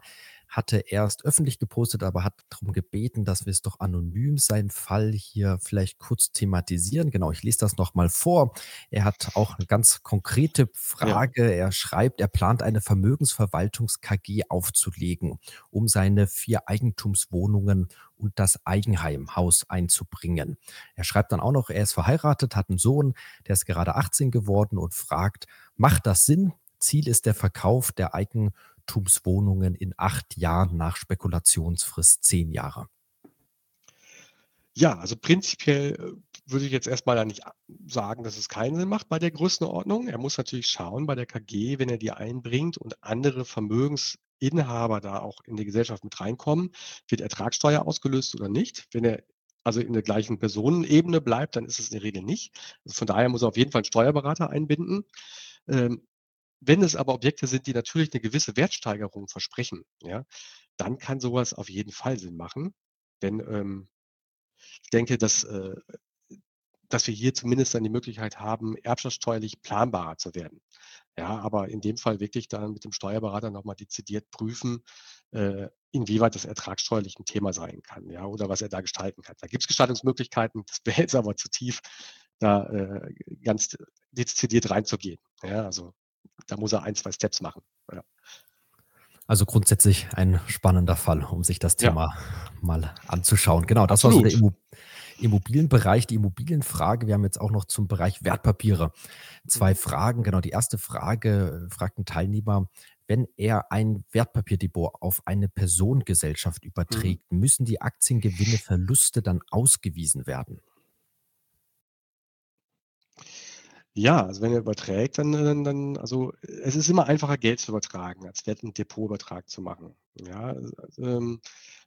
hatte erst öffentlich gepostet, aber hat darum gebeten, dass wir es doch anonym seinen Fall hier vielleicht kurz thematisieren. Genau, ich lese das nochmal vor. Er hat auch eine ganz konkrete Ja. Frage. Er schreibt, er plant eine Vermögensverwaltungs-KG aufzulegen, um seine vier Eigentumswohnungen und das Eigenheimhaus einzubringen. Er schreibt dann auch noch, er ist verheiratet, hat einen Sohn, der ist gerade 18 geworden und fragt, macht das Sinn? Ziel ist der Verkauf der Eigentumswohnungen in acht Jahren nach Spekulationsfrist zehn Jahre. Ja, also prinzipiell, äh, würde ich jetzt erst mal da nicht sagen, dass es keinen Sinn macht bei der Größenordnung. Er muss natürlich schauen bei der KG, wenn er die einbringt und andere Vermögensinhaber da auch in die Gesellschaft mit reinkommen, wird Ertragssteuer ausgelöst oder nicht. Wenn er also in der gleichen Personenebene bleibt, dann ist es in der Regel nicht. Also von daher muss er auf jeden Fall 'n Steuerberater einbinden. Ähm, wenn es aber Objekte sind, die natürlich 'ne gewisse Wertsteigerung versprechen, ja, dann kann so was auf jeden Fall Sinn machen. Denn, ähm, ich denke, dass äh, dass wir hier zumindest dann die Möglichkeit haben, erbschaftssteuerlich planbarer zu werden. Ja, aber in dem Fall wirklich dann mit dem Steuerberater noch mal dezidiert prüfen, äh, inwieweit das ertragssteuerlich 'n Thema sein kann, ja, oder was er da gestalten kann. Da gibt's Gestaltungsmöglichkeiten, das wäre jetzt aber zu tief, da, äh, ganz dezidiert reinzugehen. Ja, also da muss er 1, 2 Steps machen, ja. Also grundsätzlich ein spannender Fall, um sich das Ja. Thema mal anzuschauen. Genau, das war so der Absolut. Immo Immobilienbereich, die Immobilienfrage. Wir haben jetzt auch noch zum Bereich Wertpapiere 2 Mhm. Fragen. Genau, die 1. Frage, äh, fragt 'n Teilnehmer: „Wenn er ein Wertpapierdepot auf eine Personengesellschaft Mhm. überträgt, müssen die Aktiengewinne, Verluste dann ausgewiesen werden?“ Ja, also wenn er überträgt, dann dann dann also, es ist immer einfacher, Geld zu übertragen, als Wert 'n Depotübertrag zu machen. Ja, äh, ähm,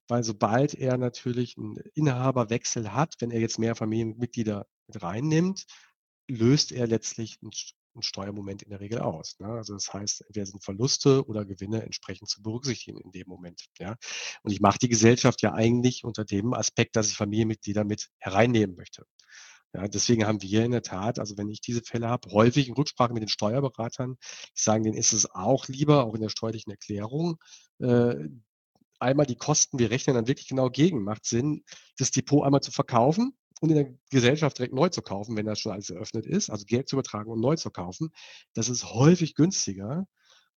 weil sobald er natürlich 'n Inhaberwechsel hat, wenn er jetzt mehr Familienmitglieder mit reinnimmt, löst er letztlich 'n St 'n Steuermoment in der Regel aus, ne? Also, das heißt, entweder sind Verluste oder Gewinne entsprechend zu berücksichtigen in dem Moment, ja? Und ich mache die Gesellschaft ja eigentlich unter dem Aspekt, dass ich Familienmitglieder mit hereinnehmen möchte. Ja, deswegen haben wir in der Tat also, wenn ich diese Fälle habe, häufig in Rücksprache mit den Steuerberatern. Ich sage denen ist es auch lieber, auch in der steuerlichen Erklärung, äh, einmal die Kosten wir rechnen dann wirklich genau gegen. Macht Sinn, das Depot einmal zu verkaufen und in der Gesellschaft direkt neu zu kaufen, wenn das schon alles eröffnet ist, also Geld zu übertragen und neu zu kaufen. Das ist häufig günstiger,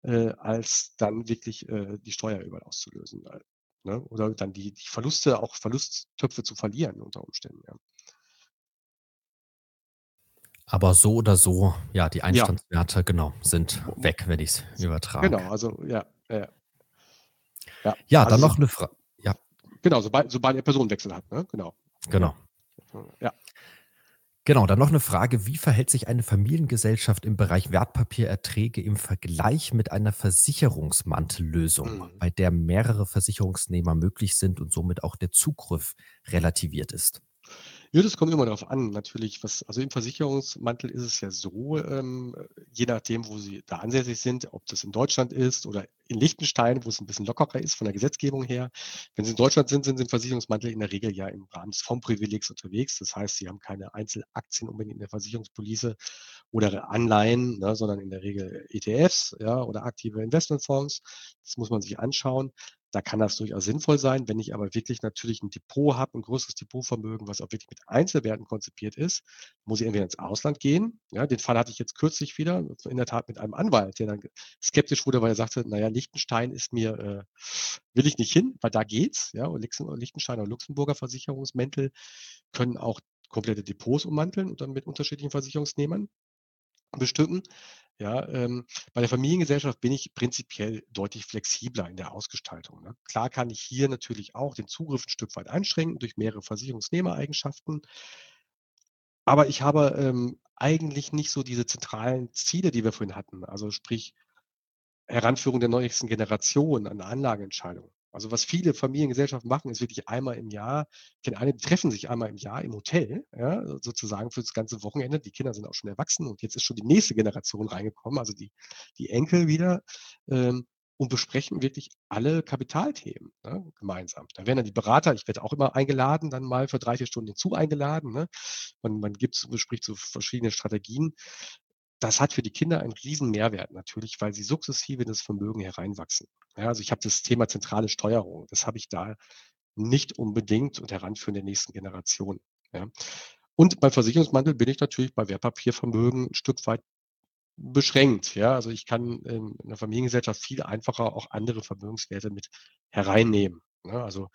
äh, als dann wirklich, äh, die Steuer überall auszulösen, ne, oder dann die die Verluste auch Verlusttöpfe zu verlieren unter Umständen, ja. Aber so oder so, ja, die Ja. Einstandswerte, genau, sind weg, wenn ich's Genau, übertrage. also ja, ja, ja. Ja, Ja, dann also so noch 'ne Fra ja. genau, sobald sobald er Personenwechsel hat, ne? Genau. Ja. Genau. Ja. Genau, dann noch 'ne Frage: „Wie verhält sich eine Familiengesellschaft im Bereich Wertpapiererträge im Vergleich mit einer Versicherungsmantellösung, Mhm. bei der mehrere Versicherungsnehmer möglich sind und somit auch der Zugriff relativiert ist?“ Ja, das kommt immer drauf an, natürlich, was also im Versicherungsmantel ist es ja so, ähm, je nachdem, wo Sie da ansässig sind, ob das in Deutschland ist oder in Liechtenstein, wo es 'n bisschen lockerer ist von der Gesetzgebung her. Wenn Sie in Deutschland sind, sind Sie im Versicherungsmantel in der Regel ja im Rahmen des Fondsprivilegs unterwegs. Das heißt, Sie haben keine Einzelaktien unbedingt in der Versicherungspolice oder Anleihen, ne, sondern in der Regel ETFs, ja, oder aktive Investmentfonds. Das muss man sich anschauen. Da kann das durchaus sinnvoll sein. Wenn ich aber wirklich natürlich 'n Depot habe, 'n größeres Depotvermögen, was auch wirklich mit Einzelwerten konzipiert ist, muss ich entweder ins Ausland gehen. Ja, den Fall hatte ich jetzt kürzlich wieder, in der Tat mit einem Anwalt, der dann skeptisch wurde, weil er sagte: „Na ja, Liechtenstein ist mir äh, will ich nicht hin, weil da geht's“, ja, und und Luxemburger Versicherungsmäntel können auch komplette Depots ummanteln und dann mit unterschiedlichen Versicherungsnehmern bestücken. Ja, ähm, bei der Familiengesellschaft bin ich prinzipiell deutlich flexibler in der Ausgestaltung, ne? Klar kann ich hier natürlich auch den Zugriff 'n Stück weit einschränken durch mehrere Versicherungsnehmereigenschaften. Aber ich habe, ähm, eigentlich nicht so diese zentralen Ziele, die wir vorhin hatten. Also sprich, Heranführung der neuesten Generation an Anlageentscheidungen. Also, was viele Familiengesellschaften machen, ist wirklich einmal im Jahr ich kenne einige, die treffen sich einmal im Jahr im Hotel, ja, sozusagen fürs ganze Wochenende. Die Kinder sind auch schon erwachsen und jetzt ist schon die nächste Generation reingekommen, also die die Enkel wieder, ähm, und besprechen wirklich alle Kapitalthemen, ne, gemeinsam. Da werden dann die Berater ich werde auch immer eingeladen, dann mal für 3, 4 Stunden hinzu eingeladen, ne? Man man gibt bespricht so verschiedene Strategien. Das hat für die Kinder einen riesen Mehrwert natürlich, weil sie sukzessive in das Vermögen hereinwachsen. Ja, also ich habe das Thema zentrale Steuerung, das habe ich da nicht unbedingt und heranführen der nächsten Generation. Ja. Und beim Versicherungsmantel bin ich natürlich bei Wertpapiervermögen ein Stück weit beschränkt. Ja, also ich kann in einer Familiengesellschaft viel einfacher auch andere Vermögenswerte mit hereinnehmen. Ne? Also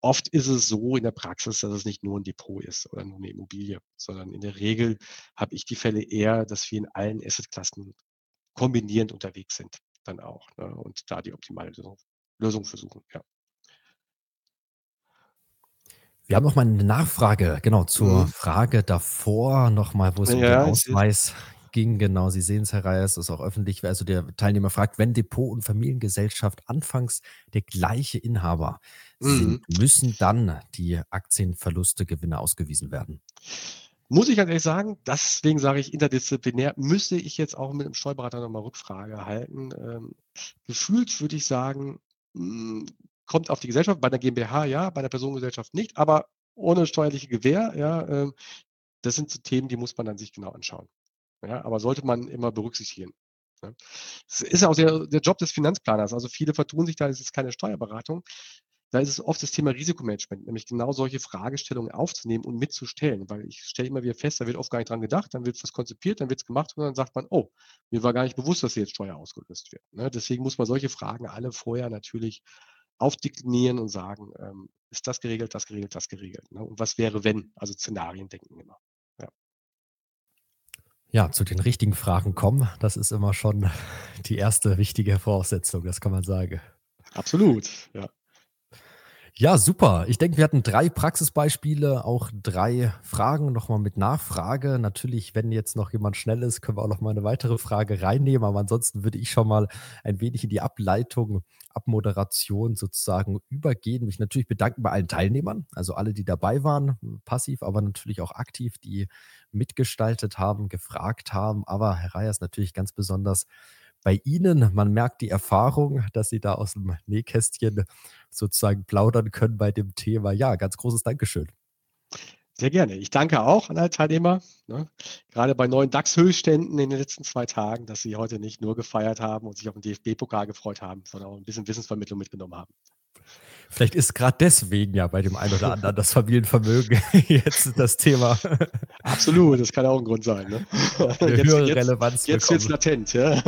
oft ist es so in der Praxis, dass es nicht nur ein Depot ist oder nur eine Immobilie, sondern in der Regel habe ich die Fälle eher, dass wir in allen Assetklassen kombinierend unterwegs sind dann auch ne? und da die optimale Lösung, Lösung versuchen. Ja. Wir haben noch mal eine Nachfrage, genau, zur mhm. Frage davor nochmal, wo es um den Ausweis ging. Genau, Sie sehen es, Herr Reyes, ist auch öffentlich. Also der Teilnehmer fragt, wenn Depot und Familiengesellschaft anfangs der gleiche Inhaber sind, mhm. müssen dann die Aktienverluste, Gewinne ausgewiesen werden? Muss ich ganz ehrlich sagen, deswegen sage ich interdisziplinär, müsste ich jetzt auch mit dem Steuerberater nochmal Rückfrage halten. Ähm, gefühlt würde ich sagen, mh, hm, kommt auf die Gesellschaft, bei der GmbH ja, bei der Personengesellschaft nicht, aber ohne steuerliche Gewähr, ja, ähm, das sind so Themen, die muss man dann sich genau anschauen. Ja, aber sollte man immer berücksichtigen. Ja. Das ist ja auch der, der Job des Finanzplaners. Also viele vertun sich da, es ist keine Steuerberatung. Da ist es oft das Thema Risikomanagement, nämlich genau solche Fragestellungen aufzunehmen und mitzustellen, weil ich stelle immer wieder fest, da wird oft gar nicht dran gedacht, dann wird was konzipiert, dann wird es gemacht und dann sagt man, oh, mir war gar nicht bewusst, dass hier jetzt Steuer ausgelöst wird. Ne? Deswegen muss man solche Fragen alle vorher natürlich aufdeklinieren und sagen, ähm, ist das geregelt, das geregelt, das geregelt. Ne? Und was wäre, wenn? Also Szenarien denken immer. Ja. Zu den richtigen Fragen kommen, das ist immer schon die erste wichtige Voraussetzung, das kann man sagen. Absolut, ja. Ja, super. Ich denke, wir hatten drei Praxisbeispiele, auch drei Fragen nochmal mit Nachfrage. Natürlich, wenn jetzt noch jemand schnell ist, können wir auch noch mal eine weitere Frage reinnehmen. Aber ansonsten würde ich schon mal ein wenig in die Ableitung, Abmoderation sozusagen übergehen. Mich natürlich bedanken bei allen Teilnehmern, also alle, die dabei waren, passiv, aber natürlich auch aktiv, die mitgestaltet haben, gefragt haben. Aber Herr Reyers natürlich ganz besonders bei Ihnen. Man merkt die Erfahrung, dass Sie da aus dem Nähkästchen sozusagen plaudern können bei dem Thema. Ja, ganz großes Dankeschön. Sehr gerne. Ich danke auch an alle Teilnehmer, ne? gerade bei neuen DAX-Höchstständen in den letzten zwei Tagen, dass Sie heute nicht nur gefeiert haben und sich auf den DFB-Pokal gefreut haben, sondern auch ein bisschen Wissensvermittlung mitgenommen haben. Vielleicht ist gerade deswegen ja bei dem einen oder anderen das Familienvermögen (laughs) jetzt das Thema. Absolut, das kann auch ein Grund sein. Ne? Eine jetzt, höhere jetzt, Relevanz Jetzt wird es latent, ja.